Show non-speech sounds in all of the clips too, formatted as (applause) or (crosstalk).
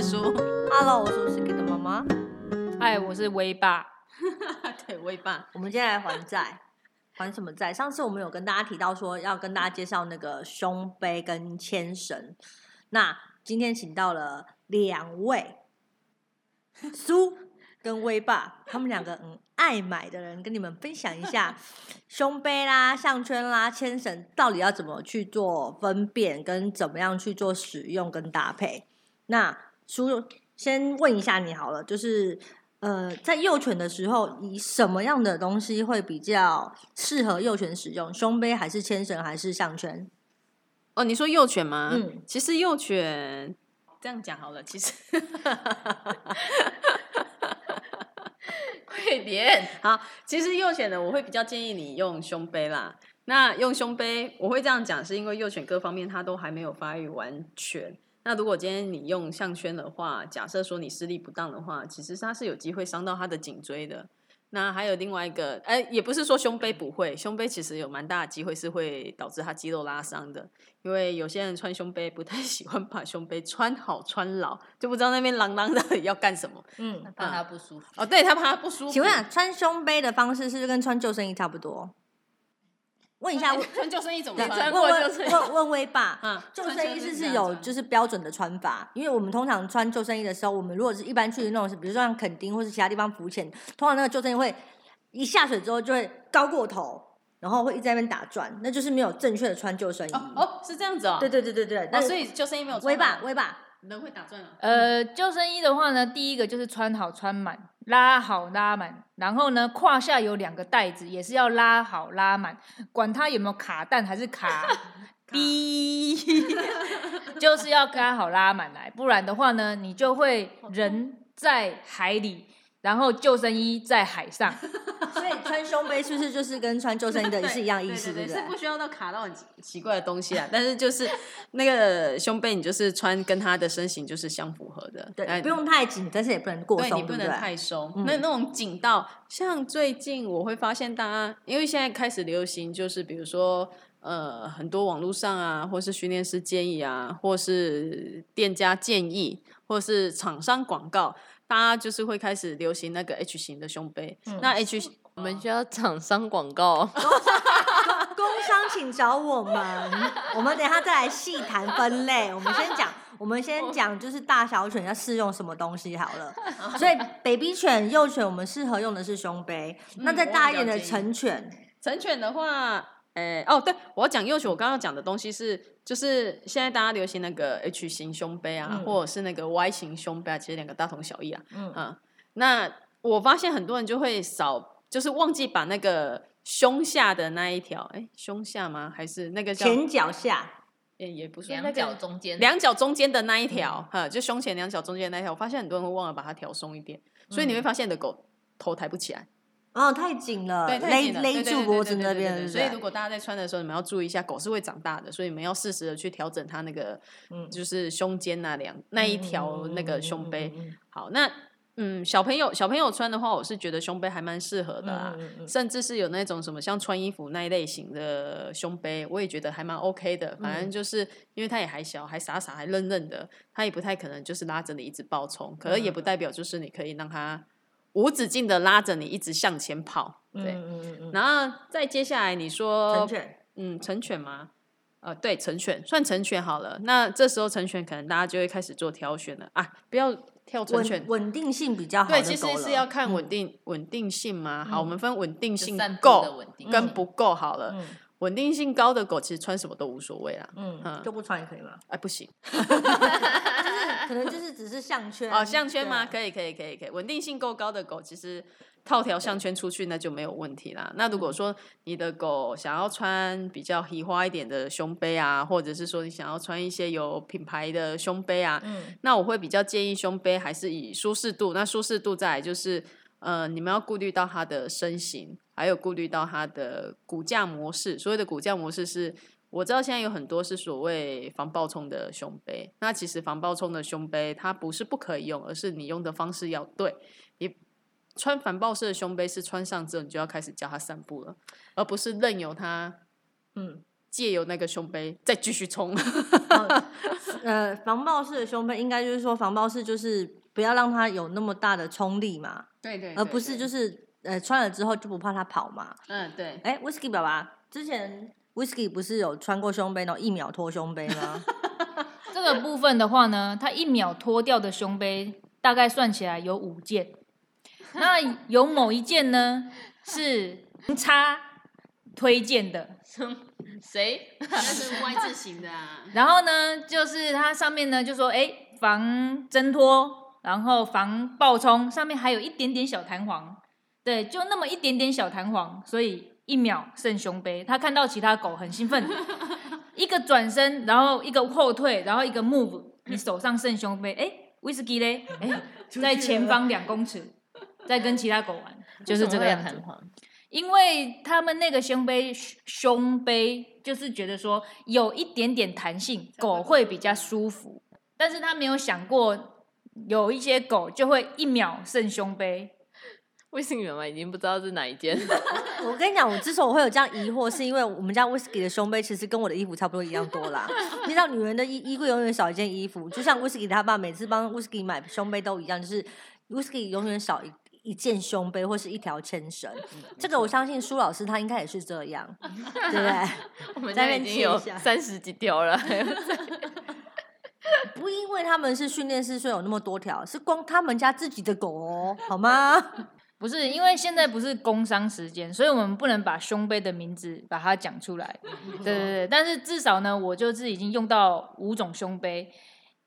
是叔。Hello，我是五十给的妈妈。嗨，我是威爸。(laughs) 对，威爸。我们今天来还债，还什么债？上次我们有跟大家提到说要跟大家介绍那个胸杯跟牵绳，那今天请到了两位 (laughs) 苏跟威爸，他们两个嗯爱买的人，跟你们分享一下 (laughs) 胸杯啦、项圈啦、牵绳到底要怎么去做分辨，跟怎么样去做使用跟搭配。那苏先问一下你好了，就是呃，在幼犬的时候，以什么样的东西会比较适合幼犬使用？胸杯还是牵绳还是项圈？哦，你说幼犬吗？嗯其实幼犬这样讲好了，其实 (laughs) 快点！好，其实幼犬呢，我会比较建议你用胸杯啦。那用胸杯，我会这样讲，是因为幼犬各方面它都还没有发育完全。那如果今天你用项圈的话，假设说你视力不当的话，其实它是有机会伤到他的颈椎的。那还有另外一个，哎、也不是说胸背不会，胸背其实有蛮大的机会是会导致他肌肉拉伤的，因为有些人穿胸背不太 (laughs) 喜欢把胸背穿好穿牢，就不知道那边啷啷的要干什么。嗯，怕他不舒服。哦，对他怕他不舒服。请问啊，穿胸背的方式是不是跟穿救生衣差不多？问一下，问 (laughs) 穿救生衣怎么穿？问问问问威爸，啊，救生衣是是有就是标准的穿法？因为我们通常穿救生衣的时候，我们如果是一般去那种，比如说像垦丁或是其他地方浮潜，通常那个救生衣会一下水之后就会高过头，然后会一直在那边打转，那就是没有正确的穿救生衣。哦哦，是这样子哦。对对对对对，哦，那所以救生衣没有穿威爸好威爸，人会打转啊。呃，救生衣的话呢，第一个就是穿好穿满，拉好拉满，然后呢，胯下有两个袋子，也是要拉好拉满，管它有没有卡蛋还是卡 (laughs) 逼，(laughs) 就是要拉好拉满来，不然的话呢，你就会人在海里，然后救生衣在海上。(laughs) 所以穿胸杯是不是就是跟穿救生衣的是一样意思，对不对？是不需要到卡到很奇奇怪的东西啊，但是就是 (laughs) 那个胸杯，你就是穿跟他的身形就是相符合的，对，哎不用太紧，但是也不能过对松，对？你不能太松，嗯那那种紧到像最近我会发现大家，因为现在开始流行，就是比如说呃很多网络上啊，或是训练师建议啊，或是店家建议，或是厂商广告，大家就是会开始流行那个 H 型的胸杯。嗯那 H 型我们需要厂商广告，工商 (laughs) 请找我们，(laughs) 我们等一下再来细谈分类。我们先讲，(laughs) 我们先讲就是大小犬要适用什么东西好了。所以 baby 犬、幼犬我们适合用的是胸杯，那再大一点的成犬，成犬的话，诶、哦，对我要讲幼犬，我刚刚讲的东西是，就是现在大家流行那个 H 型胸杯啊，嗯或者是那个 Y 型胸杯啊，其实两个大同小异啊。嗯嗯，那我发现很多人就会少，就是忘记把那个胸下的那一条，哎，胸下吗？还是那个叫？前脚下，也也不是两脚中间，两脚中间的那一条，哈、就胸前两脚中间那一条，我发现很多人会忘了把它调松一点，所以你会发现你的狗头抬不起来。哦，太紧了，对，太勒紧了勒住脖子那边，所以如果大家在穿的时候，你们要注意一下，狗是会长大的，所以你们要适时的去调整它那个，嗯。就是胸肩那两那一条那个胸杯。嗯嗯嗯。嗯好，那嗯，小朋友小朋友穿的话，我是觉得胸杯还蛮适合的啊，甚至是有那种什么像穿衣服那一类型的胸杯，我也觉得还蛮 OK 的。反嗯。正就是因为它也还小，还傻傻还愣愣的，它也不太可能就是拉着你一直暴冲，可是也嗯不代表就是你可以让它无止境的拉着你一直向前跑。对，嗯嗯然后再接下来你说成，犬，嗯，成犬吗？呃，对，成犬算成犬好了。那这时候成犬可能大家就会开始做挑选了啊，不要跳成犬稳。稳定性比较好对，其实是要看稳嗯定、稳定性嘛。好，我们分稳定性够跟不够好了。嗯稳定性高的狗其实穿什么都无所谓啦。嗯嗯就不穿也可以吗？哎，不行 (laughs) 可能就是只是项圈哦，项圈吗？可以，可以，可以，可以。稳定性够高的狗，其实套条项圈出去那就没有问题啦。那如嗯果说你的狗想要穿比较喜花一点的胸杯啊，或者是说你想要穿一些有品牌的胸杯啊，嗯那我会比较建议胸杯还是以舒适度。那舒适度再来就是，呃，你们要顾虑到它的身形，还有顾虑到它的骨架模式。所谓的骨架模式是。我知道现在有很多是所谓防爆冲的胸杯，那其实防爆冲的胸杯它不是不可以用，而是你用的方式要对。你穿反爆式的胸杯是穿上之后你就要开始教它散步了，而不是任由它嗯借由那个胸杯再继续冲。哦呃，防爆式的胸杯应该就是说防爆式就是不要让它有那么大的冲力嘛，对对而不是就是呃穿了之后就不怕它跑嘛。嗯对，哎，Whisky 爸爸之前 Whisky 不是有穿过胸杯然后一秒脱胸杯吗？(laughs) 这个部分的话呢，它一秒脱掉的胸杯大概算起来有五件，那有某一件呢是叉推荐的，(laughs) 谁？(laughs) 那是 Y 字型的啊。然后呢，就是它上面呢就说，哎，防挣脱，然后防爆冲，上面还有一点点小弹簧，对，就那么一点点小弹簧，所以一秒胜胸杯。他看到其他狗很兴奋，(laughs) 一个转身，然后一个后退，然后一个 move，你手上胜胸杯，哎，威士忌嘞，哎，(laughs) 在前方两公尺，在跟其他狗玩，就是这个样子。因为他们那个胸杯胸杯就是觉得说有一点点弹性，狗会比较舒服，但是他没有想过有一些狗就会一秒胜胸杯。威士忌妈妈，已经不知道是哪一件。我跟你讲，我之所以会有这样疑惑，是因为我们家 Whisky 的胸杯其实跟我的衣服差不多一样多啦。(laughs) 你知道，女人的衣衣柜永远少一件衣服，就像 Whisky 他爸每次帮 Whisky 买胸杯都一样，就是 Whisky 永远少一一件胸杯或是一条牵绳。这个我相信苏老师他应该也是这样，(laughs) 对不对？我们在那边家已经有三十几条了。(laughs) 不因为他们是训练师，所以有那么多条，是光他们家自己的狗哦，(laughs) 好吗？(laughs) 不是因为现在不是工伤时间，所以我们不能把胸杯的名字把它讲出来。对对对，但是至少呢，我就是已经用到五种胸杯。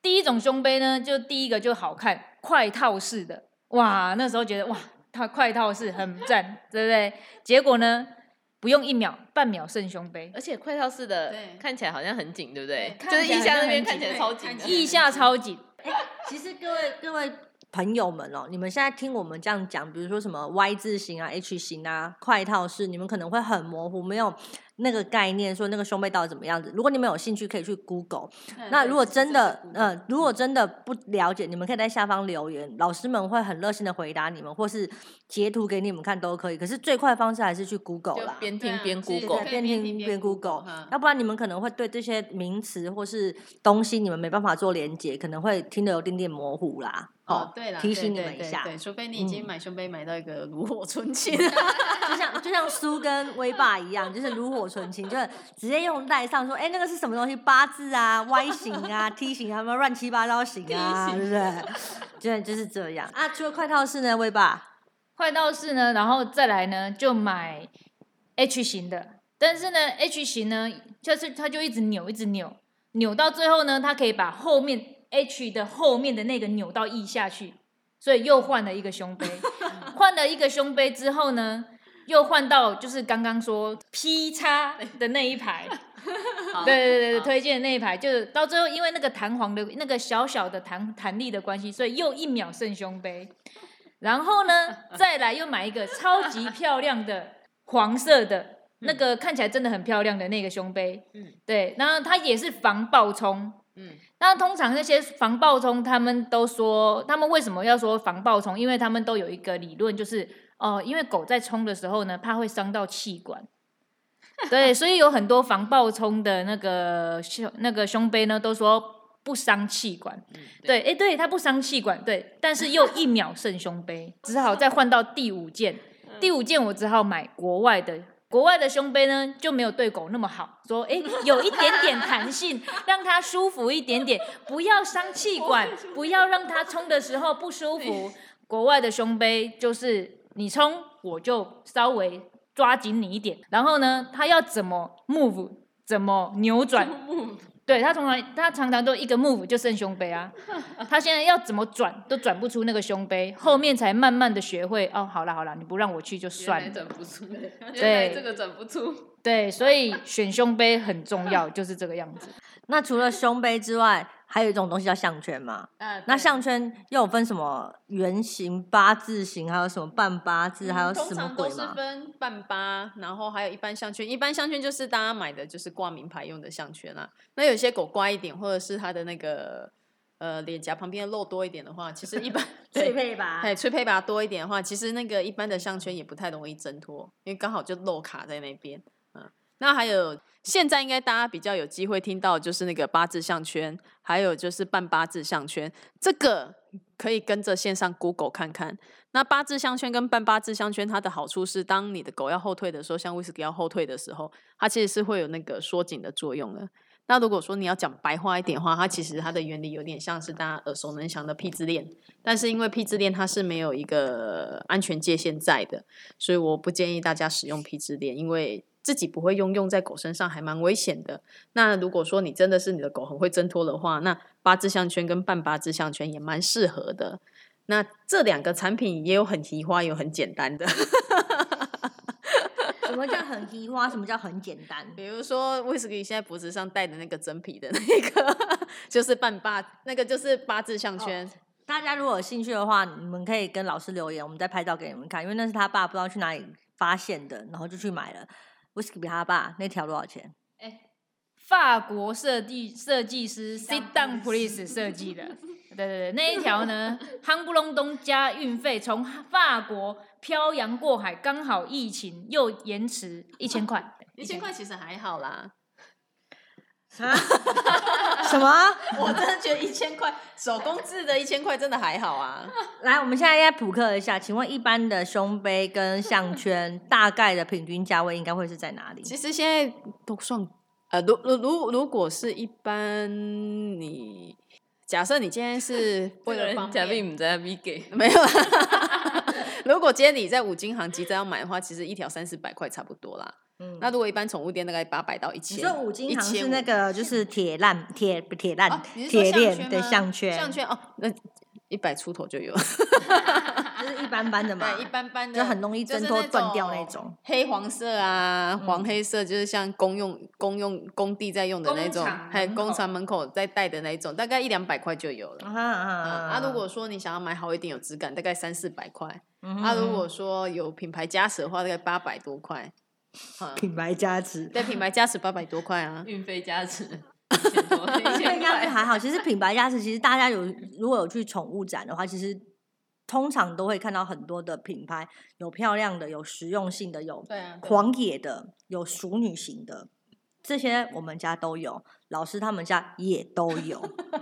第一种胸杯呢，就第一个就好看，快套式的，哇，那时候觉得哇，它快套式很赞，对不对？结果呢，不用一秒，半秒胜胸杯，而且快套式的看起来好像很紧，对不对？对就是腋下那边看看起来超紧腋下超紧。其实各位各位朋友们哦，你们现在听我们这样讲，比如说什么 Y 字形啊、H 型啊、快套式，你们可能会很模糊，没有那个概念，说那个胸背到底怎么样子。如果你们有兴趣，可以去 Google。那如果真的，呃，如果真的不了解，你们可以在下方留言，老师们会很热心的回答你们，或是截图给你们看都可以。可是最快的方式还是去 Google 就啦。边听边 Google 边听边听边边 Google，Google，哈要不然你们可能会对这些名词或是东西你们没办法做连接，可能会听得有点点模糊啦。哦，对了，提醒你们一下。对对，除非你已经嗯买胸杯买到一个炉火纯青，(laughs) 就像就像苏跟威霸一样，就是炉火纯情，就是直接用带上说，哎、那个是什么东西？八字啊、Y 型啊、(laughs) T 型啊，什么乱七八糟型啊，对不对？就就是这样啊。除了快套式呢，威爸，快套式呢，然后再来呢就买 H 型的，但是呢 H 型呢，就是它就一直扭，一直扭，扭到最后呢，它可以把后面 H 的后面的那个扭到 E 下去，所以又换了一个胸杯，(laughs) 换了一个胸杯之后呢，又换到就是刚刚说 P 叉的那一排。(laughs) 对对对，推荐的那一排，就是到最后因为那个弹簧的那个小小的弹弹力的关系，所以又一秒胜胸杯。然后呢，(laughs) 再来又买一个超级漂亮的黄色的，那个看起来真的很漂亮的那个胸杯。嗯对，然后它也是防爆冲。嗯，那通常那些防爆冲，他们都说，他们为什么要说防爆冲？因为他们都有一个理论，就是哦、因为狗在冲的时候呢，怕会伤到气管。对，所以有很多防爆冲的那个胸那个胸杯呢，都说不伤气管。嗯对，哎，对，它不伤气管，对，但是又一秒胜胸杯，只好再换到第五件。第五件我只好买国外的，国外的胸杯呢就没有对狗那么好，说哎有一点点弹性，让它舒服一点点，不要伤气管，不要让它冲的时候不舒服。国外的胸杯就是你冲我就稍微抓紧你一点，然后呢，他要怎么 move 怎么扭转，对他通常他常常都一个 move 就剩胸杯啊，他现在要怎么转都转不出那个胸杯，后面才慢慢的学会哦，好了好了，你不让我去就算了，转不出，对 (laughs) 原来这个转不出。对，所以选胸杯很重要，就是这个样子。(laughs) 那除了胸杯之外，还有一种东西叫项圈嘛？呃那项圈又有分什么圆形、八字形，还有什么半八字，还有什么常都是？分半八，然后还有一般项圈。一般项圈就是大家买的就是挂名牌用的项圈啦。那有些狗乖一点，或者是它的那个呃脸颊旁边的肉多一点的话，其实一般 (laughs) 脆对。配吧？哎，吹配吧多一点的话，其实那个一般的项圈也不太容易挣脱，因为刚好就肉卡在那边。那还有现在应该大家比较有机会听到，就是那个八字项圈，还有就是半八字项圈，这个可以跟着线上 Google 看看。那八字项圈跟半八字项圈，它的好处是，当你的狗要后退的时候，像威士忌要后退的时候，它其实是会有那个缩紧的作用的。那如果说你要讲白话一点的话，它其实它的原理有点像是大家耳熟能详的屁字链，但是因为屁字链它是没有一个安全界限在的，所以我不建议大家使用屁字链，因为自己不会用，用在狗身上还蛮危险的。那如果说你真的是你的狗很会挣脱的话，那八字项圈跟半八字项圈也蛮适合的。那这两个产品也有很提花，有很简单的。什么叫很提花？什么叫很简单？比如说威士忌现在脖子上戴的那个真皮的那个，(laughs) 就是半八，那个就是八字项圈。大家如果有兴趣的话，你们可以跟老师留言，我们再拍照给你们看。因为那是他爸不知道去哪里发现的，然后就去买了。威士忌比他爸那条多少钱？法国设计设计师 Sit Down Please (laughs) 设计的，对对对，那一条呢，夯不隆咚加运费，从法国漂洋过海，刚好疫情又延迟，一千块，一千块其实还好啦。啊？(laughs) 什么？我真的觉得一千块手工制的一千块真的还好啊。来，我们现在要普克一下，请问一般的胸杯跟项圈大概的平均价位应该会是在哪里？其实现在都算，呃，如如如如果是一般你。假设你今天是 (laughs) 为了方假币便，唔在 V 给，没有啦。(laughs) (laughs) 如果今天你在五金行急着要买的话，其实一条三四百块差不多啦。嗯那如果一般宠物店大概八百到一你千。说五金行是那个就是铁烂铁不铁哦烂铁链的项圈吗项圈，哦，那一百出头就有，(laughs) 就是一般般的嘛，(laughs) 对，一般般的，就很容易挣脱断掉那种。黑黄色啊，黄黑色就是像公用公用工地在用的那种还有工厂门口在戴的那种，大概一两百块就有了。啊哈啊啊，如果说你想要买好一点、有质感，大概三四百块。嗯啊，如果说有品牌加持的话，大概八百多块。嗯，品牌加持，对，品牌加持八百多块啊。运费加持，(laughs) 一千多，一品牌千块。加持还好。其实品牌加持，其实大家有如果有去宠物展的话，其实通常都会看到很多的品牌，有漂亮的，有实用性的，有狂野的，有熟女型的，这些我们家都有，老师他们家也都有。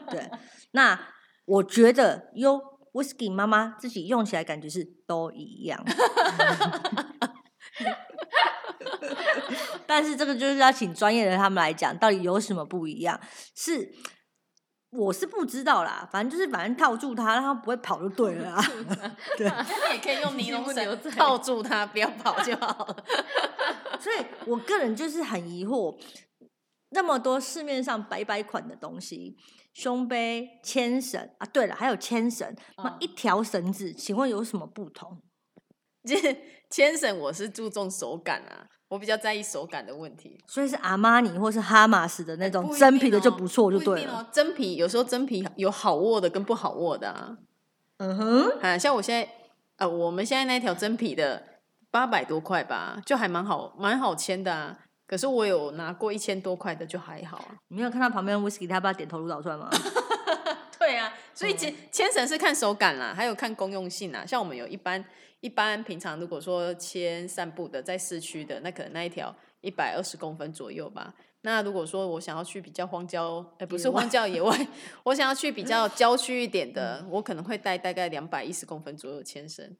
对，(laughs) 那我觉得优 whisky 妈妈自己用起来感觉是都一样。(laughs) 但是这个就是要请专业的他们来讲，到底有什么不一样？是我是不知道啦，反正就是反正套住它，让它不会跑就对了啦。对，(laughs) 那你也可以用尼龙 (laughs) 绳套住它，不要跑就好了。所以我个人就是很疑惑，那么多市面上白白款的东西，胸杯、牵绳啊，对了，还有牵绳，那嗯一条绳子，请问有什么不同？这 (laughs) 牵绳我是注重手感啊，我比较在意手感的问题。所以是阿玛尼或是哈马斯的那种真皮的就不错，就对了。真皮有时候真皮有好握的跟不好握的啊。嗯哼，啊，像我现在呃，我们现在那条真皮的八百多块吧，就还蛮好，蛮好牵的啊。可是我有拿过一千多块的，就还好啊。你没有看到旁边的 whisky 他把点头如捣蒜吗？(laughs) 对啊，所以牵牵绳是看手感啦，还有看公用性啊。像我们有一般一般平常如果说牵散步的，在市区的，那可能那一条一百二十公分左右吧。那如果说我想要去比较荒郊，呃，不是荒郊野外，(laughs) 我想要去比较郊区一点的，我可能会带大概两百一十公分左右的牵绳。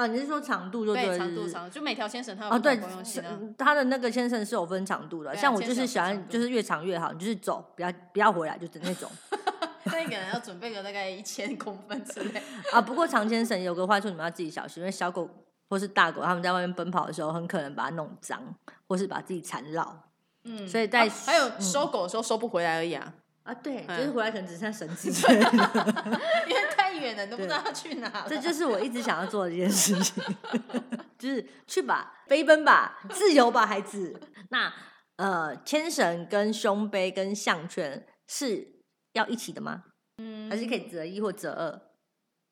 啊，你是说长度就对，了长度长，就每条牵绳它有啊。是它的那个牵绳是有分长度的，啊像我就是喜欢就是越长越好，你就是走，不要不要回来，就是那种 (laughs) 那个人要准备个大概一千公分之类。啊。不过长牵绳有个坏处，你们要自己小心，因为小狗或是大狗他们在外面奔跑的时候，很可能把它弄脏，或是把自己缠绕嗯，所以在啊还有嗯收狗的时候收不回来而已啊，啊。对，嗯就是回来可能只剩下绳子。(laughs) 因为太远了，都不知道要去哪了。这就是我一直想要做的一件事情，(laughs) 就是去吧，飞奔吧，自由吧，孩子。那呃，牵绳跟胸杯跟项圈是要一起的吗？嗯还是可以择一或择二？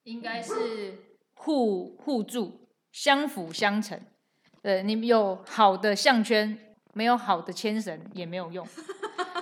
应该是互互助、相辅相成。对你有好的项圈，没有好的牵绳也没有用。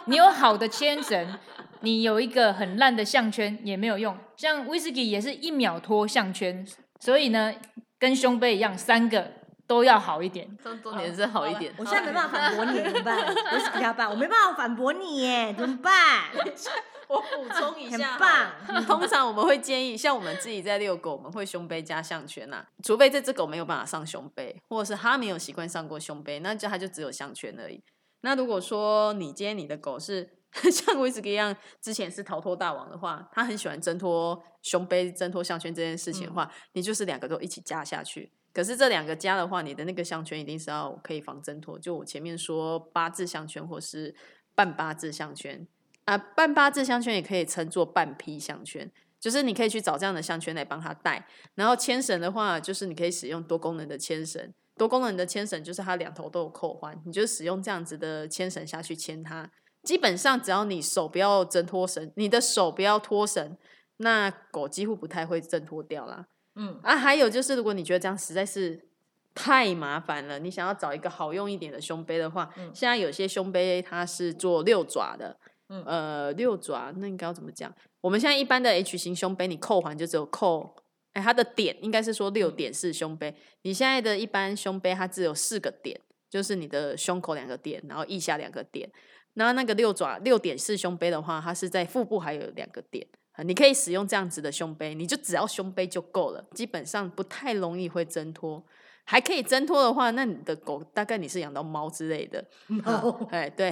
你有好的牵绳，你有一个很烂的项圈也没有用。像威士忌也是一秒脱项圈，所以呢，跟胸杯一样，三个都要好一点。重重点是好一点。我现在没办法反驳你，怎么办？(laughs) 我是怎么办？我没办法反驳你耶，怎么办？(laughs) 我补充一很下，棒。通常我们会建议，像我们自己在遛狗，我们会胸背加项圈呐、除非这只狗没有办法上胸背，或者是它没有习惯上过胸背，那就它就只有项圈而已。那如果说你今天你的狗是 (laughs) 像威士忌一样，之前是逃脱大王的话，它很喜欢挣脱胸背、挣脱项圈这件事情的话，你就是两个都一起加下去。可是这两个加的话，你的那个项圈一定是要可以防挣脱。就我前面说八字项圈或是半八字项圈啊，半八字项圈也可以称作半披项圈，就是你可以去找这样的项圈来帮它戴。然后牵绳的话，就是你可以使用多功能的牵绳。多功能的牵绳就是它两头都有扣环，你就使用这样子的牵绳下去牵它。基本上只要你手不要挣脱绳，你的手不要脱绳，那狗几乎不太会挣脱掉啦。嗯，啊，还有就是，如果你觉得这样实在是太麻烦了，你想要找一个好用一点的胸背的话，嗯现在有些胸背它是做六爪的，嗯呃，六爪那应该要怎么讲？我们现在一般的 H 型胸背，你扣环就只有扣，哎，它的点应该是说六点式胸杯。你现在的一般胸杯它只有四个点，就是你的胸口两个点，然后腋下两个点。然后那个六爪六点式胸杯的话，它是在腹部还有两个点。啊你可以使用这样子的胸杯，你就只要胸杯就够了，基本上不太容易会挣脱。还可以挣脱的话，那你的狗大概你是养到猫之类的，猫哎，对，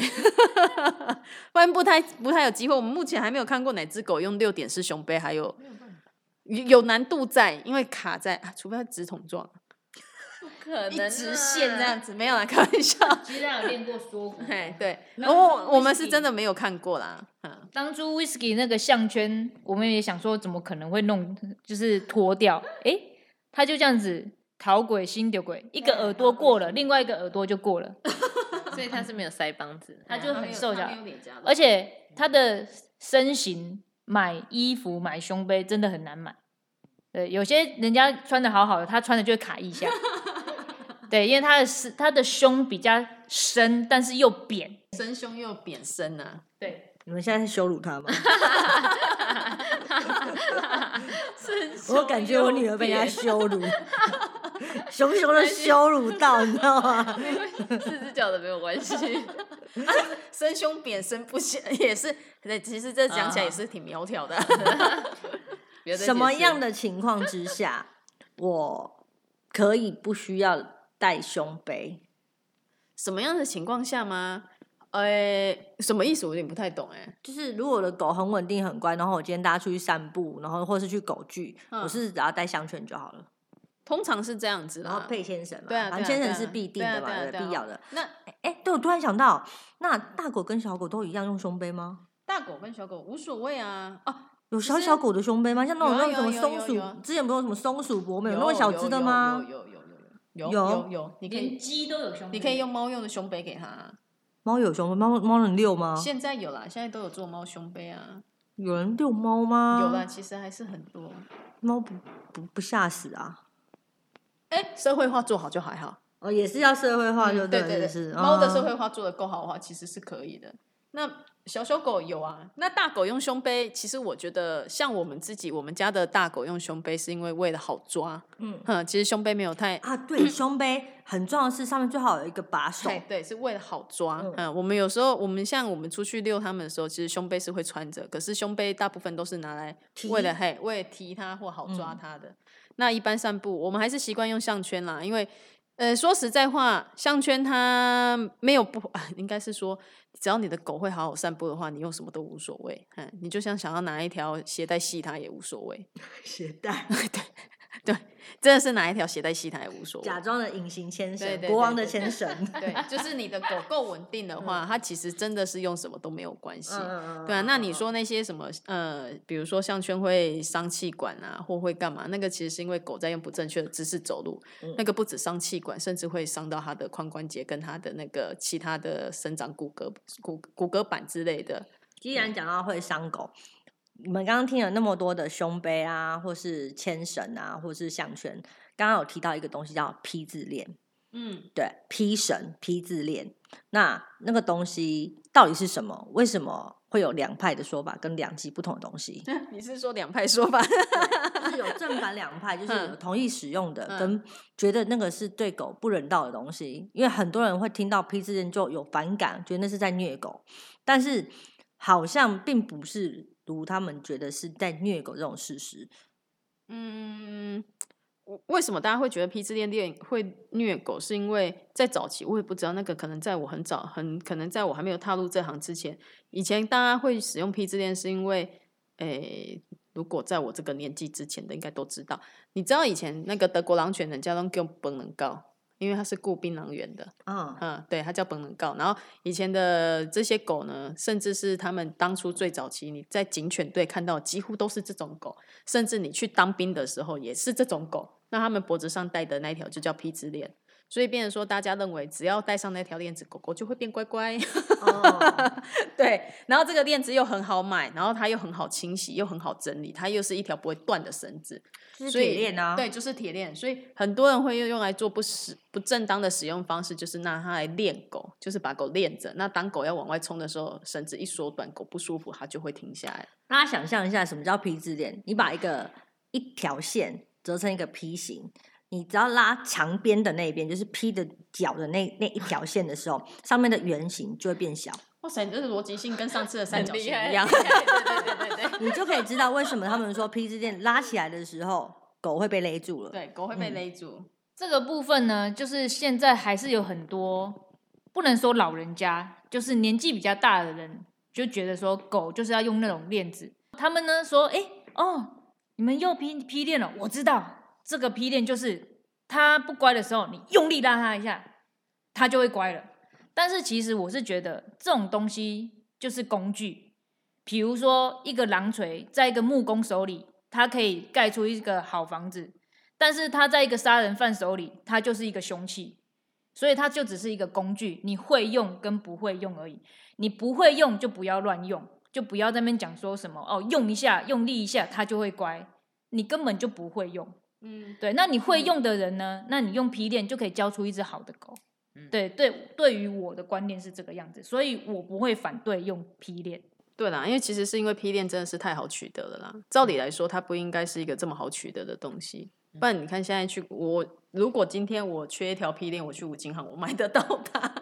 (laughs) 不然不太不太有机会。我们目前还没有看过哪只狗用六点式胸杯，还有有有难度在，因为卡在，啊、除非它直筒状，不可能直线这样子，没有啦，(laughs) 开玩笑。其实他有练过缩骨。哎，对，然后我我们是真的没有看过啦，嗯，当初 whisky 那个项圈，我们也想说，怎么可能会弄，就是脱掉？诶，他就这样子逃鬼心丢鬼，一个耳朵过了，另外一个耳朵就过了，(laughs) 所以他是没有腮帮子，他 (laughs) 就很瘦小，而且他的身形买衣服买胸杯真的很难买。对，有些人家穿的好好的，他穿的就会卡一下。对，因为他的是他的胸比较深，但是又扁。深胸又扁身啊，对，你们现在是羞辱他吗？(laughs) 我感觉我女儿被人家羞辱，熊熊的羞辱到，你知道吗？(laughs) 四只脚的没有关系。(laughs) 深胸扁身不行，也是，对，其实这讲起来也是挺苗条的。什么样的情况之下，(laughs) 我可以不需要带胸杯？什么样的情况下吗？呃，什么意思？我有点不太懂哎。就是如果我的狗很稳定、很乖，然后我今天带它出去散步，然后或是去狗聚，嗯我是只要带项圈就好了，通常是这样子，然后配牵绳嘛，对啊反正对啊对啊牵绳是必定的嘛，必要的。那哎，对我突然想到，那大狗跟小狗都一样用胸杯吗？大狗跟小狗无所谓啊。哦，有小小狗的胸杯吗？像那种那种什么松鼠，之前不是有什么松鼠博美那么小只的吗？有有有有有有有有，你连鸡都有胸，你可以用猫用的胸杯给它。猫有胸背，猫猫能遛吗？现在有啦，现在都有做猫胸杯啊。有人遛猫吗？有啦，其实还是很多。猫不不不吓死啊？哎，社会化做好就还好。哦，也是要社会化，就对对对，猫的社会化做的够好的话，其实是可以的。那小小狗有啊，那大狗用胸杯，其实我觉得像我们自己，我们家的大狗用胸杯是因为为了好抓，嗯哼，其实胸杯没有太。啊，对，胸杯很重要的是上面最好有一个把手，对对，是为了好抓。嗯嗯，我们有时候，我们像我们出去遛它们的时候，其实胸杯是会穿着，可是胸杯大部分都是拿来为了嘿，为了提它或好抓嗯它的。那一般散步，我们还是习惯用项圈啦，因为呃，说实在话，项圈它没有不，啊 (laughs) 应该是说，只要你的狗会好好散步的话，你用什么都无所谓。嗯，你就像想要拿一条鞋带系它也无所谓。(laughs) 鞋带，(laughs) 对，真的是哪一条鞋带系它也无所谓。假装的隐形牵绳，对对国王的对对牵绳，对，就是你的狗够稳定的话，它其实真的是用什么都没有关系。嗯对啊，那你说那些什么呃，比如说项圈会伤气管啊，或会干嘛？那个其实是因为狗在用不正确的姿势走路，嗯那个不止伤气管，甚至会伤到它的髋关节跟它的那个其他的生长骨骼骨骨骼板之类的。既然讲到会伤狗，你们刚刚听了那么多的胸杯啊，或是牵绳啊，或是项圈，刚刚有提到一个东西叫 P 字链，嗯，对，P 绳、P 字链，那那个东西到底是什么？为什么会有两派的说法跟两极不同的东西。(laughs) 你是说两派说法？(laughs) 就是有正反两派，就是同意使用的，嗯跟觉得那个是对狗不人道的东西。因为很多人会听到 P 字链就有反感，觉得那是在虐狗，但是好像并不是如他们觉得是在虐狗这种事实。嗯，为什么大家会觉得批次恋恋会虐狗？是因为在早期我也不知道，那个可能在我很早，很可能在我还没有踏入这行之前，以前大家会使用批次恋，是因为，诶、如果在我这个年纪之前的，应该都知道。你知道以前那个德国狼犬，人家都叫本能告，因为它是雇槟榔园的。嗯，嗯，对，它叫本能告。然后以前的这些狗呢，甚至是他们当初最早期你在警犬队看到，几乎都是这种狗，甚至你去当兵的时候也是这种狗。那他们脖子上戴的那一条就叫皮质链，所以变成说，大家认为只要戴上那条链子，狗狗就会变乖乖。哦，(laughs) 对，然后这个链子又很好买，然后它又很好清洗，又很好整理，它又是一条不会断的绳子。就是所以铁链啊，对，，就是铁链，所以很多人会用用来做不使不正当的使用方式，就是拿它来练狗，就是把狗练着。那当狗要往外冲的时候，绳子一缩短，狗不舒服，它就会停下来。大家想象一下，什么叫皮质链？你把一个一条线折成一个梯形，你只要拉墙边的那一边，就是 P 的角的那那一条线的时候，上面的圆形就会变小，哇塞，你这个逻辑性跟上次的三角形一样。(laughs) 对对对对对。你就可以知道为什么他们说皮质链拉起来的时候，狗会被勒住了。对，狗会被嗯勒住。这个部分呢，就是现在还是有很多不能说老人家，就是年纪比较大的人就觉得说狗就是要用那种链子。他们呢说，哎、哦，你们又劈劈链了，我知道这个劈链就是它不乖的时候，你用力拉它一下，它就会乖了。但是其实我是觉得这种东西就是工具，比如说一个狼锤在一个木工手里，它可以盖出一个好房子，但是它在一个杀人犯手里，它就是一个凶器，所以它就只是一个工具，你会用跟不会用而已。你不会用就不要乱用，就不要在那边讲说什么哦，用一下，用力一下，它就会乖，你根本就不会用。嗯，对，那你会用的人呢？那你用皮链就可以教出一只好的狗。嗯对对，对于我的观念是这个样子，所以我不会反对用批链。对啦，因为其实是因为批链真的是太好取得了啦。照理来说，它不应该是一个这么好取得的东西。不然你看现在去我，如果今天我缺一条批链，我去五金行我买得到它。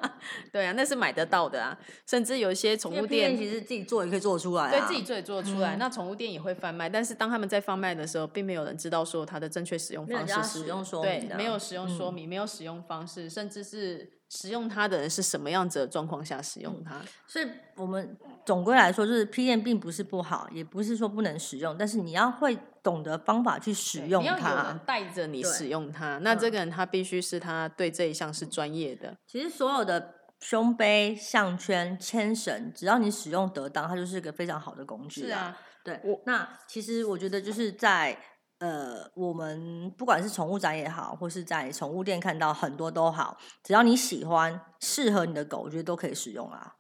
对啊，那是买得到的啊。甚至有一些宠物店，其实自己做也可以做出来、啊，对自己做也做得出来。嗯那宠物店也会贩卖，但是当他们在贩卖的时候，并没有人知道说它的正确使用方式是使用说对没有使用说嗯明，没有使用方式，甚至是使用它的人是什么样子的状况下使用它。所以我们总归来说，就是批链并不是不好，也不是说不能使用，但是你要会懂得方法去使用它。带着你使用它，那这嗯个人他必须是他对这一项是专业的。其实所有的胸杯、项圈、牵绳，只要你使用得当，它就是一个非常好的工具啊。，对我，那其实我觉得就是在呃，我们不管是宠物展也好，或是在宠物店看到很多都好，只要你喜欢、适合你的狗，我觉得都可以使用啊。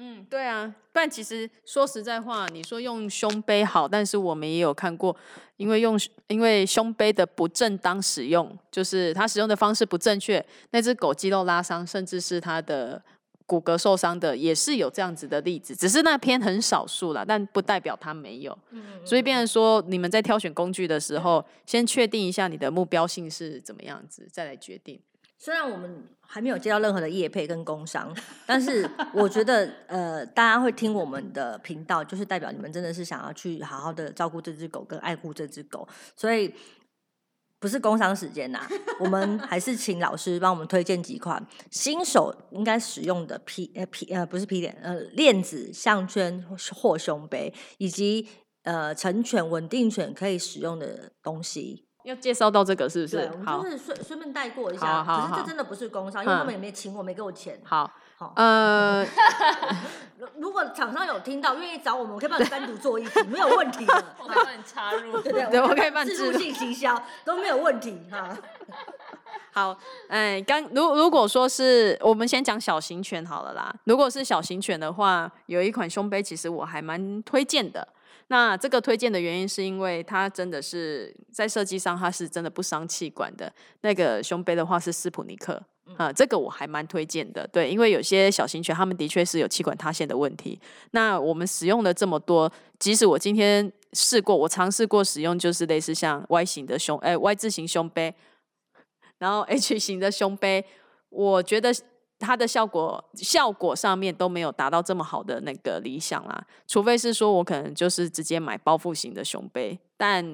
嗯，对啊，不然其实说实在话，你说用胸杯好，但是我们也有看过，因为用因为胸杯的不正当使用，就是它使用的方式不正确，那只狗肌肉拉伤，甚至是它的骨骼受伤的，也是有这样子的例子，只是那篇很少数啦，但不代表它没有。嗯所以变成说，你们在挑选工具的时候，先确定一下你的目标性是怎么样子，再来决定。虽然我们还没有接到任何的业配跟工商，但是我觉得呃，大家会听我们的频道，就是代表你们真的是想要去好好的照顾这只狗跟爱护这只狗，所以不是工商时间呐、我们还是请老师帮我们推荐几款新手应该使用的皮呃皮呃不是皮链呃链子、项圈或胸杯，以及呃成犬、稳定犬可以使用的东西。要介绍到这个是不对，是？好我们就是顺顺便带过一下，好好可是这真的不是工商，因为他嗯们也没请我，没给我钱。好，好，呃，(laughs) 如如果厂商有听到，愿意找我们，我可以帮你单独做一集，没有问题的。(laughs) 我可以帮你插入。对对对我可以帮你植入自助性行销都没有问题哈。(laughs) 好，哎，刚如如果说是我们先讲小型犬好了啦。如果是小型犬的话，有一款胸杯，其实我还蛮推荐的。那这个推荐的原因是因为它真的是在设计上，它是真的不伤气管的。那个胸杯的话是斯普尼克，啊，这个我还蛮推荐的。对，因为有些小型犬它们的确是有气管塌陷的问题。那我们使用了这么多，即使我今天试过，我尝试过使用，就是类似像 Y 型的胸，哎，Y 字型胸杯，(laughs) 然后 H 型的胸杯，我觉得它的效果效果上面都没有达到这么好的那个理想啦。除非是说我可能就是直接买包覆型的胸杯，但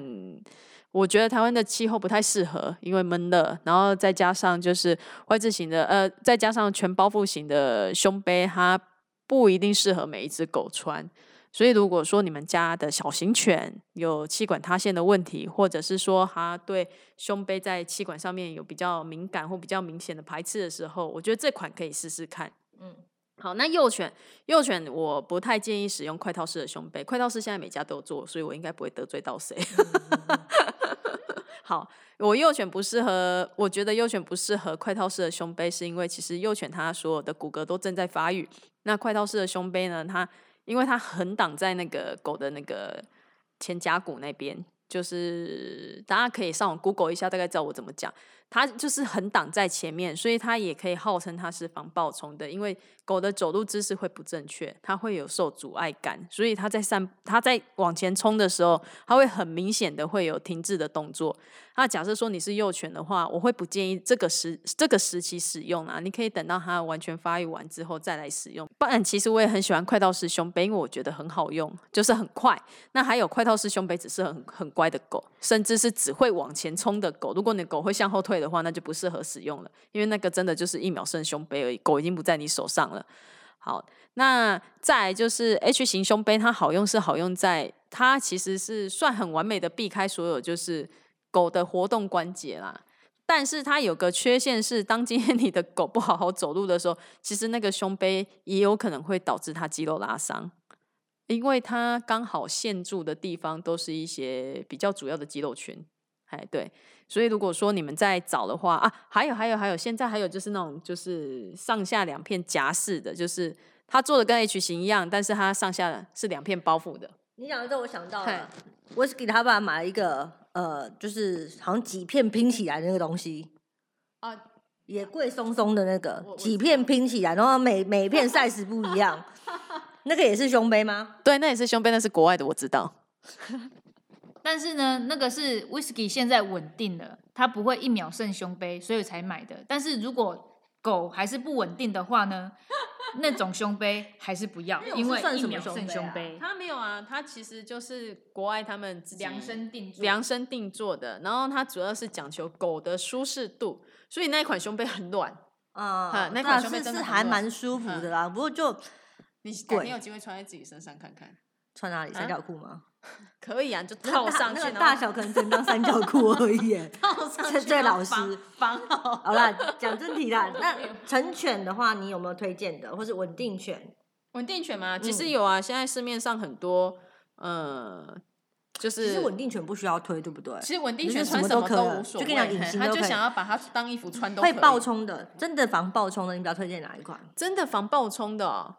我觉得台湾的气候不太适合，因为闷热，然后再加上就是外置型的，呃，再加上全包覆型的胸杯，它不一定适合每一只狗穿。所以，如果说你们家的小型犬有气管塌陷的问题，或者是说它对胸杯在气管上面有比较敏感或比较明显的排斥的时候，我觉得这款可以试试看。嗯，好，那幼犬，幼犬我不太建议使用快套式的胸杯，快套式现在每家都有做，所以我应该不会得罪到谁。(laughs) 好，我幼犬不适合，我觉得幼犬不适合快套式的胸杯，是因为其实幼犬它所有的骨骼都正在发育，那快套式的胸杯呢，它因为它横挡在那个狗的那个前胛骨那边，就是大家可以上网 Google 一下，大概知道我怎么讲。它就是横挡在前面，所以它也可以号称它是防暴冲的。因为狗的走路姿势会不正确，它会有受阻碍感，所以它在散它在往前冲的时候，它会很明显的会有停滞的动作。那假设说你是幼犬的话，我会不建议这个时这个时期使用啊，你可以等到它完全发育完之后再来使用。不然，其实我也很喜欢快套式胸背，因为我觉得很好用，就是很快。那还有快套式胸背只是很很乖的狗，甚至是只会往前冲的狗。如果你的狗会向后退的话，那就不适合使用了，因为那个真的就是一秒胜胸杯而已，狗已经不在你手上了。好，那再就是 H 型胸杯，它好用是好用在它其实是算很完美的避开所有就是。狗的活动关节啦，但是它有个缺陷是，当今天你的狗不好好走路的时候，其实那个胸杯也有可能会导致它肌肉拉伤，因为它刚好限住的地方都是一些比较主要的肌肉群。哎，对，所以如果说你们在找的话啊，还有还有还有，现在还有就是那种就是上下两片夹式的，就是它做的跟 H 型一样，但是它上下是两片包覆的。你讲的这我想到了，我是给他爸买了一个。呃，就是好像几片拼起来的那个东西啊，也贵松松的那个，几片拼起来，然后每每片 (laughs) size 不一样，那个也是胸杯吗？对，那也是胸杯，那是国外的，我知道。(laughs) 但是呢，那个是 whisky 现在稳定了，它不会一秒剩胸杯，所以才买的。但是如果狗还是不稳定的话呢？那种胸杯还是不要，(laughs) 因为一秒剩胸杯。它没有啊，它其实就是国外他们量身定做量身定做的。然后它主要是讲求狗的舒适度，所以那一款胸杯很暖啊。那款胸杯是还蛮舒服的啦。不过就你改天有机会穿在自己身上看看，穿哪里？三角裤吗？(laughs) 可以啊，就套上去，大小可能只能当三角裤而已。(laughs) 套上去，这老师绑好。(laughs) 好了，讲真题啦。那成犬的话，你有没有推荐的，或是稳定犬？稳定犬吗？其实有啊，现在市面上很多，呃，就是其实稳定犬不需要推，对不对？其实稳定犬穿什么都无所谓，他就想要把它当衣服穿，都会爆冲的。真的防爆冲的，你比较推荐哪一款？真的防爆冲的。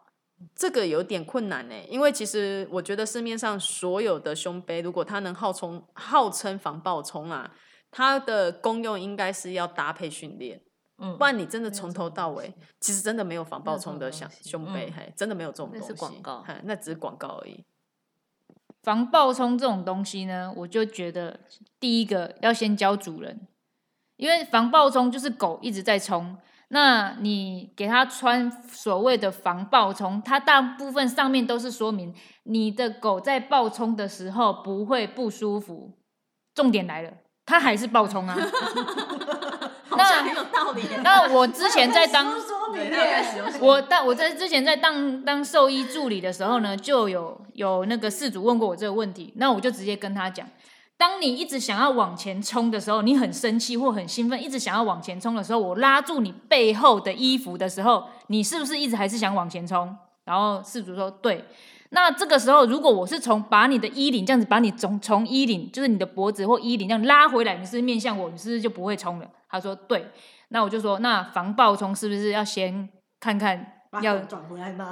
这个有点困难呢，因为其实我觉得市面上所有的胸杯，如果它能号称号称防爆冲啊，它的功用应该是要搭配训练，嗯，不然你真的从头到尾，其实真的没有防爆冲的想胸杯，嘿，真的没有这种东西，那是广告，那只是广告而已。防爆冲这种东西呢，我就觉得第一个要先教主人，因为防爆冲就是狗一直在冲。那你给他穿所谓的防暴冲，它大部分上面都是说明你的狗在暴冲的时候不会不舒服。重点来了，它还是暴冲啊！(laughs) 那很有道理。那我之前在当，我但我在之前在当当兽医助理的时候呢，就有有那个事主问过我这个问题，那我就直接跟他讲。当你一直想要往前冲的时候，你很生气或很兴奋，一直想要往前冲的时候，我拉住你背后的衣服的时候，你是不是一直还是想往前冲？然后事主说对。那这个时候，如果我是从把你的衣领这样子把你从从衣领，就是你的脖子或衣领这样拉回来，你是面向我，你是不是就不会冲了？他说对。那我就说，那防爆冲是不是要先看看？要？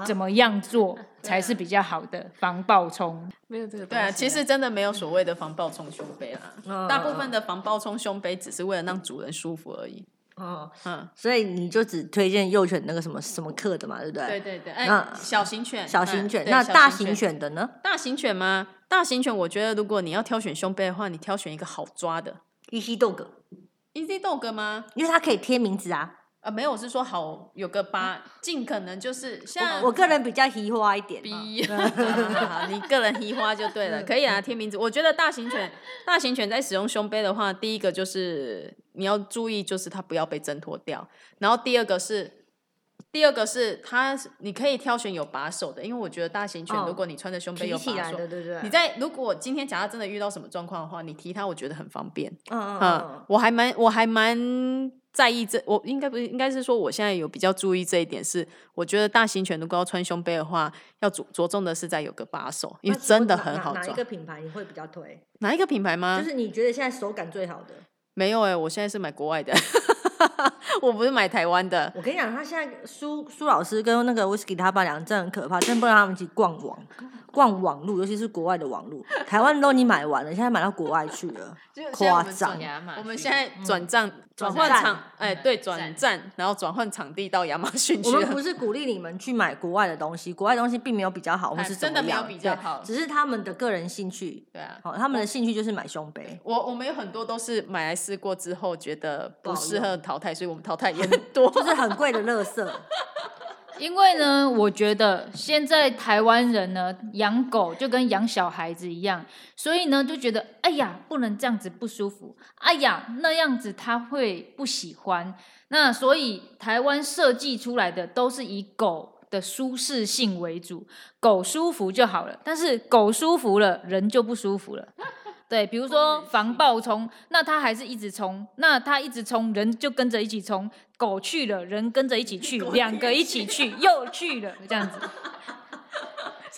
怎么样做才是比较好的防爆冲？没有这个对啊，其实真的没有所谓的防爆冲胸杯啦。大部分的防爆冲胸杯只是为了让主人舒服而已。嗯，嗯，所以你就只推荐幼犬那个什么什么课的嘛，对不对？对对对，哎那，小型犬，小型犬，嗯那大型犬犬的呢大型犬吗？大型犬，我觉得如果你要挑选胸杯的话，你挑选一个好抓的？Easy Dog，，Easy Dog 吗？因为它可以贴名字啊。啊，没有，我是说好有个八，尽可能就是像我个人比较移花一点啊。(laughs) (laughs) 逼，好好好你个人移花就对了，(laughs) 可以啊，听名字。我觉得大型犬，大型犬在使用胸杯的话，第一个就是你要注意，就是它不要被挣脱掉，然后第二个是。第二个是它，你可以挑选有把手的，因为我觉得大型犬，哦如果你穿着胸背有把手，对不对？你在如果今天假设真的遇到什么状况的话，你提它，我觉得很方便。嗯嗯嗯我还蛮我还蛮在意这，我应该不是应该是说我现在有比较注意这一点是，我觉得大型犬如果要穿胸背的话，要着着重的是在有个把手，因为真的哪哪哪一很好抓。个品牌你会比较推？哪一个品牌吗？就是你觉得现在手感最好的？没有哎、我现在是买国外的，(laughs) 我不是买台湾的。我跟你讲，他现在苏苏老师跟那个 Whisky 他爸俩真的很可怕，真不让他们一起逛网逛网路，尤其是国外的网路。台湾都已经买完了，现在买到国外去了，(laughs) 夸张。我们现在转账转换场，哎，对，转转站，然后转换场地到亚马逊我去了。们不是鼓励你们去买国外的东西，(laughs) 国外的东西并没有比较好，或哎是真的没有比较好只是他们的个人兴趣。对啊，好，他们的兴趣就是买胸杯。我我们有很多都是买来试过之后觉得不适合淘汰，所以我们淘汰也很多。(laughs) 就是很贵的垃圾，因为呢，我觉得现在台湾人呢养狗就跟养小孩子一样，所以呢就觉得，哎呀，不能这样子不舒服，哎呀，那样子他会不喜欢。那所以台湾设计出来的都是以狗的舒适性为主，狗舒服就好了。但是狗舒服了，人就不舒服了。(laughs) 对，比如说防暴冲，那它还是一直冲，那它一直冲，人就跟着一起冲。狗去了，人跟着一起去，(laughs) 两个一起去，(laughs) 又去了，这样子。(laughs)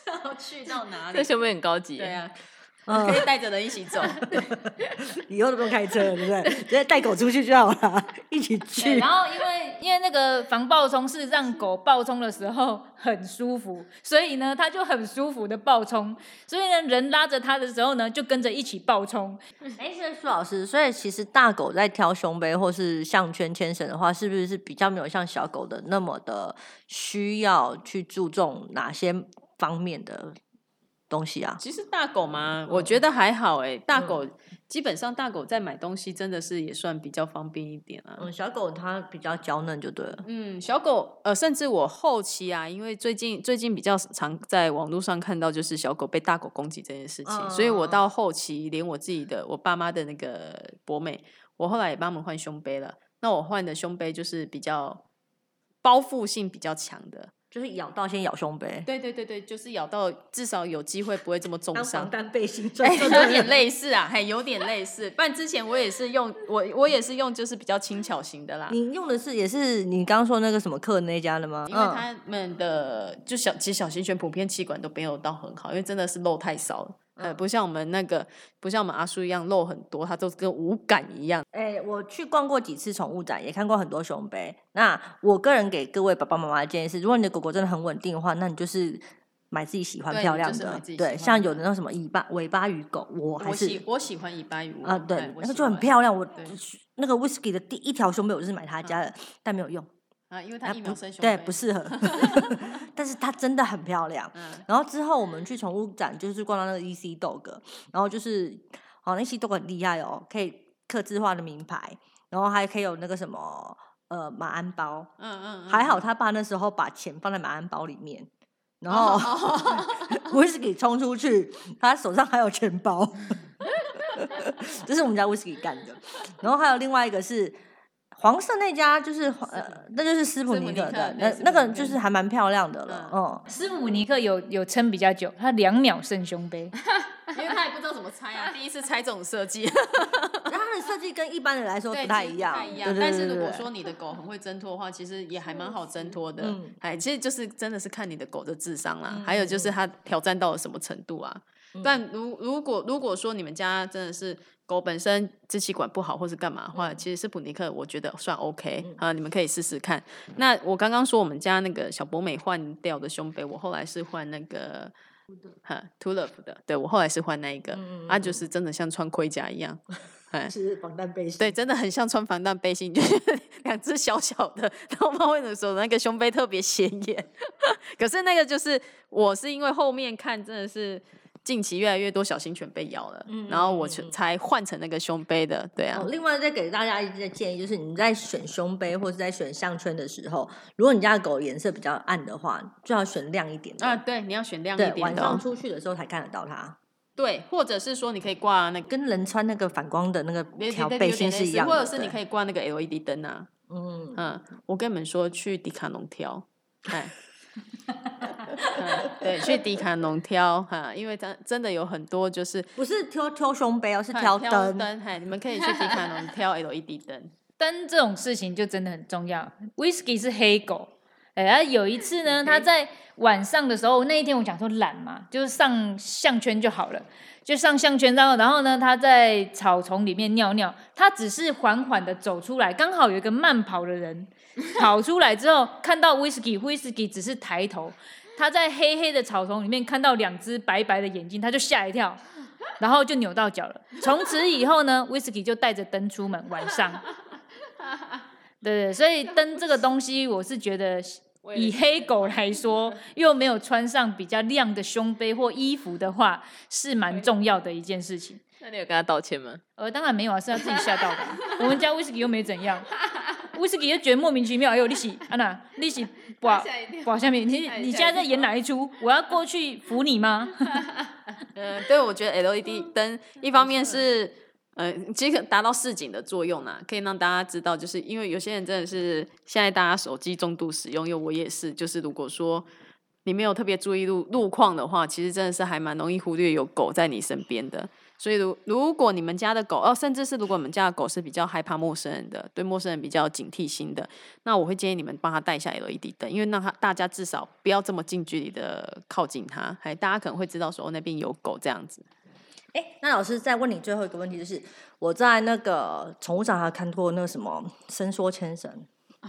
要去到哪里这行不很高级，对啊，嗯可以带着人一起走。(laughs) 以后都不用开车了，对不对？直接带狗出去就好了，一起去然。后因为因为那个防暴冲是让狗暴冲的时候很舒服，所以呢它就很舒服的暴冲，所以呢人拉着它的时候呢就跟着一起暴冲。哎，是苏老师，所以其实大狗在挑胸杯或是项圈牵绳的话，是不是是比较没有像小狗的那么的需要去注重哪些方面的东西啊？其实大狗嘛，我觉得还好哎、大狗基本上大狗在买东西真的是也算比较方便一点啊。嗯，小狗它比较娇嫩就对了。嗯，小狗呃，甚至我后期啊，因为最近最近比较常在网络上看到就是小狗被大狗攻击这件事情，所以我嗯到后期连我自己的我爸妈的那个博美，我后来也帮他们换胸杯了。那我换的胸杯就是比较包覆性比较强的，就是咬到先咬胸呗，对对对对，就是咬到至少有机会不会这么重伤防。弹背心 (laughs) 哎、穿。有点类似啊，还有点类似。不然之前我也是用我我也是用就是比较轻巧型的啦，你用的是也是你刚刚说那个什么克那家的吗？因为嗯他们的就小其实小型犬普遍气管都没有到很好，因为真的是漏太少了。呃，嗯不像我们那个，不像我们阿叔一样肉很多，它都跟无感一样。哎、我去逛过几次宠物展，也看过很多熊杯。那我个人给各位爸爸妈妈的建议是，如果你的狗狗真的很稳定的话，那你就是买自己喜欢漂亮的对，欢像有的那种什么尾巴尾巴鱼狗，我还我是喜我喜欢尾巴鱼啊，对那个就很漂亮。我那个 whisky 的第一条胸杯，我就是买他家的，但没有用，啊，因为它啊疫苗不对，不适合。(laughs) 但是它真的很漂亮。嗯，然后之后我们去宠物展，就是逛到那个 EC Dog，然后就是哦，那 EC Dog 很厉害哦，可以刻字化的名牌，然后还可以有那个什么呃马鞍包，嗯嗯嗯，还好嗯他爸那时候把钱放在马鞍包里面。然哦后威士忌冲出去，他手上还有钱包，(laughs) 这是我们家威士忌干的。然后还有另外一个是黄色那家，就是呃，那就是斯普尼克的，那那个就是还蛮漂亮的了，嗯。斯普尼克有有撑比较久，他两秒胜胸杯。(laughs) 因为他也不知道怎么猜啊，(laughs) 第一次猜这种设计，那 (laughs) 它的设计跟一般人来说不太一样，不太一样。但是如果说你的狗很会挣脱的话，其实也还蛮好挣脱的。嗯哎，其实就是真的是看你的狗的智商啦，还有就是嗯它挑战到了什么程度啊。但如如果如果说你们家真的是狗本身支气管不好或是干嘛的话，其实是普尼克我觉得算 OK 啊，你们可以试试看。那我刚刚说我们家那个小博美换掉的胸杯，我后来是换那个。哈 t u l i p 的，对我后来是换那一个，啊，就是真的像穿盔甲一样，(laughs) 哎，是防弹背心。对，真的很像穿防弹背心，就是 (laughs) 两只小小的，然后不知道为什么说那个胸背特别显眼。(laughs) 可是那个就是我是因为后面看真的是近期越来越多小型犬被咬了，嗯然后我才换成那个胸背的，对啊哦，，另外再给大家一个建议，就是你在选胸杯或者在选项圈的时候，如果你家的狗颜色比较暗的话，最好选亮一点的。啊，对，你要选亮一，点的、哦，晚上出去的时候才看得到它，对，或者是说你可以挂那个跟人穿那个反光的那个对条背心是一样的。或者是你可以挂那个 LED 灯啊，嗯，嗯，我跟你们说，去迪卡侬挑，哎，(laughs) 嗯对，去迪卡侬挑哈，因为真真的有很多就是不是挑挑胸杯哦，是哎挑灯。灯，哎，你们可以去迪卡侬 (laughs) 挑 LED 灯，灯这种事情就真的很重要。Whisky 是黑狗，哎、然后有一次呢，他在晚上的时候，那一天我讲说懒嘛，就是上项圈就好了，就上项圈，然后然后呢，他在草丛里面尿尿，他只是缓缓的走出来，刚好有一个慢跑的人 (laughs) 跑出来之后，看到 Whisky，Whisky 只是抬头，他在黑黑的草丛里面看到两只白白的眼睛，他就吓一跳。(laughs) 然后就扭到脚了。从此以后呢，Whisky 就带着灯出门，晚上。对 (laughs) 对，所以灯这个东西，我是觉得以黑狗来说，又没有穿上比较亮的胸杯或衣服的话，是蛮重要的一件事情。那你有跟他道歉吗？呃，当然没有啊，是他自己吓到的啊。我们家威士忌又没怎样，威士忌就觉得莫名其妙。哎呦，你是安娜，你是哇吓一跳哇下面，你你现在在演哪一出？我要过去扶你吗？(laughs) 嗯，对，我觉得 LED 灯一方面是。呃，其实达到示警的作用啊，可以让大家知道，就是因为有些人真的是现在大家手机重度使用，因为我也是，就是如果说你没有特别注意路路况的话，其实真的是还蛮容易忽略有狗在你身边的。所以如如果你们家的狗，哦，甚至是如果你们家的狗是比较害怕陌生人的，对陌生人比较警惕心的，那我会建议你们帮它带下 LED 灯，因为让它大家至少不要这么近距离的靠近它，还大家可能会知道说、那边有狗这样子。哎，那老师再问你最后一个问题，就是我在那个宠物展还看过那个什么伸缩牵绳，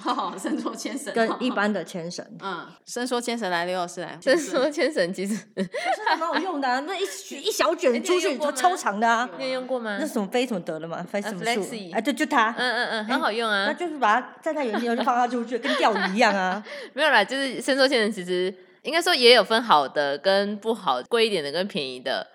哦，(laughs) 伸缩牵绳跟一般的牵绳，嗯，伸缩牵绳来，刘老师来，(laughs) 伸缩牵绳其实蛮有用的、啊，(laughs) 那一一小卷你出去用过吗它超长的啊。你有用过吗那？什么飞什么得了嘛，飞什么树 Flexi？哎，对，就它，嗯嗯嗯，很好用啊。那就是把它站在原地，然后就放它出去，跟钓鱼一样啊。没有啦，就是伸缩牵绳其实应该说也有分好的跟不好，贵一点的跟便宜的。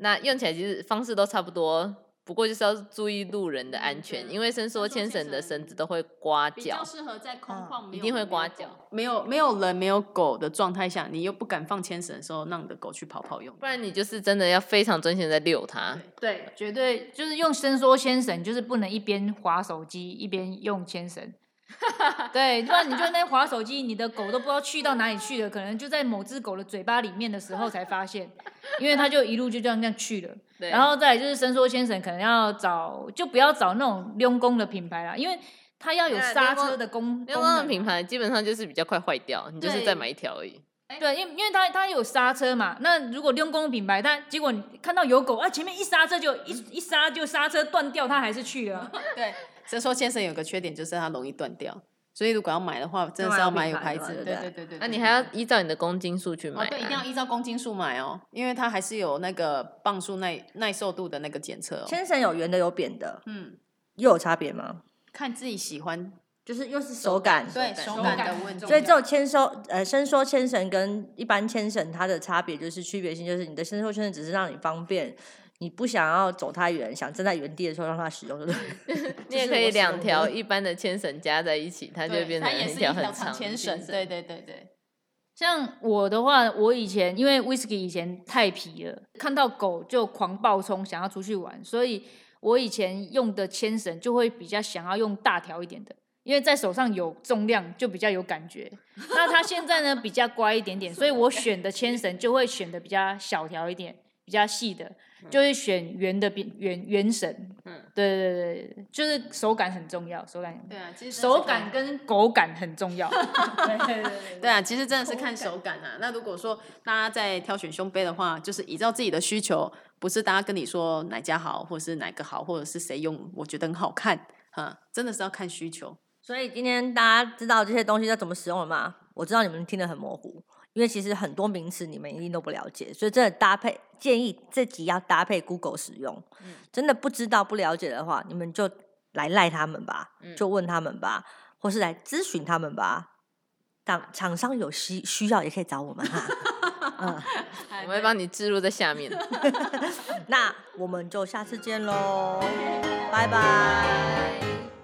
那用起来其实方式都差不多，不过就是要注意路人的安全，对因为伸缩牵绳的绳子都会刮比较脚。适合在空嗯旷一定会刮没有脚没有没有人没有狗的状态下，你又不敢放牵绳的时候，让你的狗去跑跑用。不然你就是真的要非常专心的在遛它。对，绝对就是用伸缩牵绳，就是不能一边划手机一边用牵绳。(laughs) 对，不然你就在那边划手机，你的狗都不知道去到哪里去了，可能就在某只狗的嘴巴里面的时候才发现，因为它就一路就这样这样去了。(laughs) 对然后再来就是伸缩先生，可能要找就不要找那种溜工的品牌啦，因为它要有刹溜工车的功因为那功能嘛种品牌基本上就是比较快坏掉，你就是再买一条而已。对，因为因为它它有刹车嘛，那如果用功的品牌，但结果你看到有狗啊，前面一刹车就一一刹就刹车断掉，它还是去了。(laughs) 对，伸缩牵绳有个缺点就是它容易断掉，所以如果要买的话，真的是要买有牌子的。对对对对对。那你还要依照你的公斤数去买、哦，对，一定要依照公斤数买哦，因为它还是有那个磅数耐耐受度的那个检测哦。牵绳有圆的有扁的，嗯，又有差别吗？看自己喜欢，就是又是手感，对手手感感的问题。所以这种牵收呃伸缩牵绳跟一般牵绳它的差别就是区别性，就是你的伸缩牵绳只是让你方便，你不想要走太远，想站在原地的时候让它使用，(laughs) 对不对？你也可以两条 (laughs) 一般的牵绳加在一起，它就变成它也是条很长牵绳。对对对对。像我的话，我以前因为 whisky 以前太皮了，看到狗就狂暴冲，想要出去玩，所以我以前用的牵绳就会比较想要用大条一点的，因为在手上有重量就比较有感觉。(laughs) 那它现在呢比较乖一点点，所以我选的牵绳就会选的比较小条一点，比较细的，就会选圆的边圆圆绳。嗯，对对对就是手感很重要，手感对啊，其实手感跟狗感很重要。(laughs) 对对对对对啊，其实真的是看手感啊。那如果说大家在挑选胸杯的话，就是依照自己的需求，不是大家跟你说哪家好，或者是哪个好，或者是谁用，我觉得很好看，哈，真的是要看需求。所以今天大家知道这些东西要怎么使用了吗？我知道你们听得很模糊，因为其实很多名词你们一定都不了解，所以真的搭配建议这集要搭配 Google 使用。嗯真的不知道不了解的话，你们就来赖他们吧，嗯就问他们吧，或是来咨询他们吧。厂厂商有需需要也可以找我们哈。(laughs) 嗯，我会帮你置入在下面。(laughs) 那我们就下次见喽，拜拜。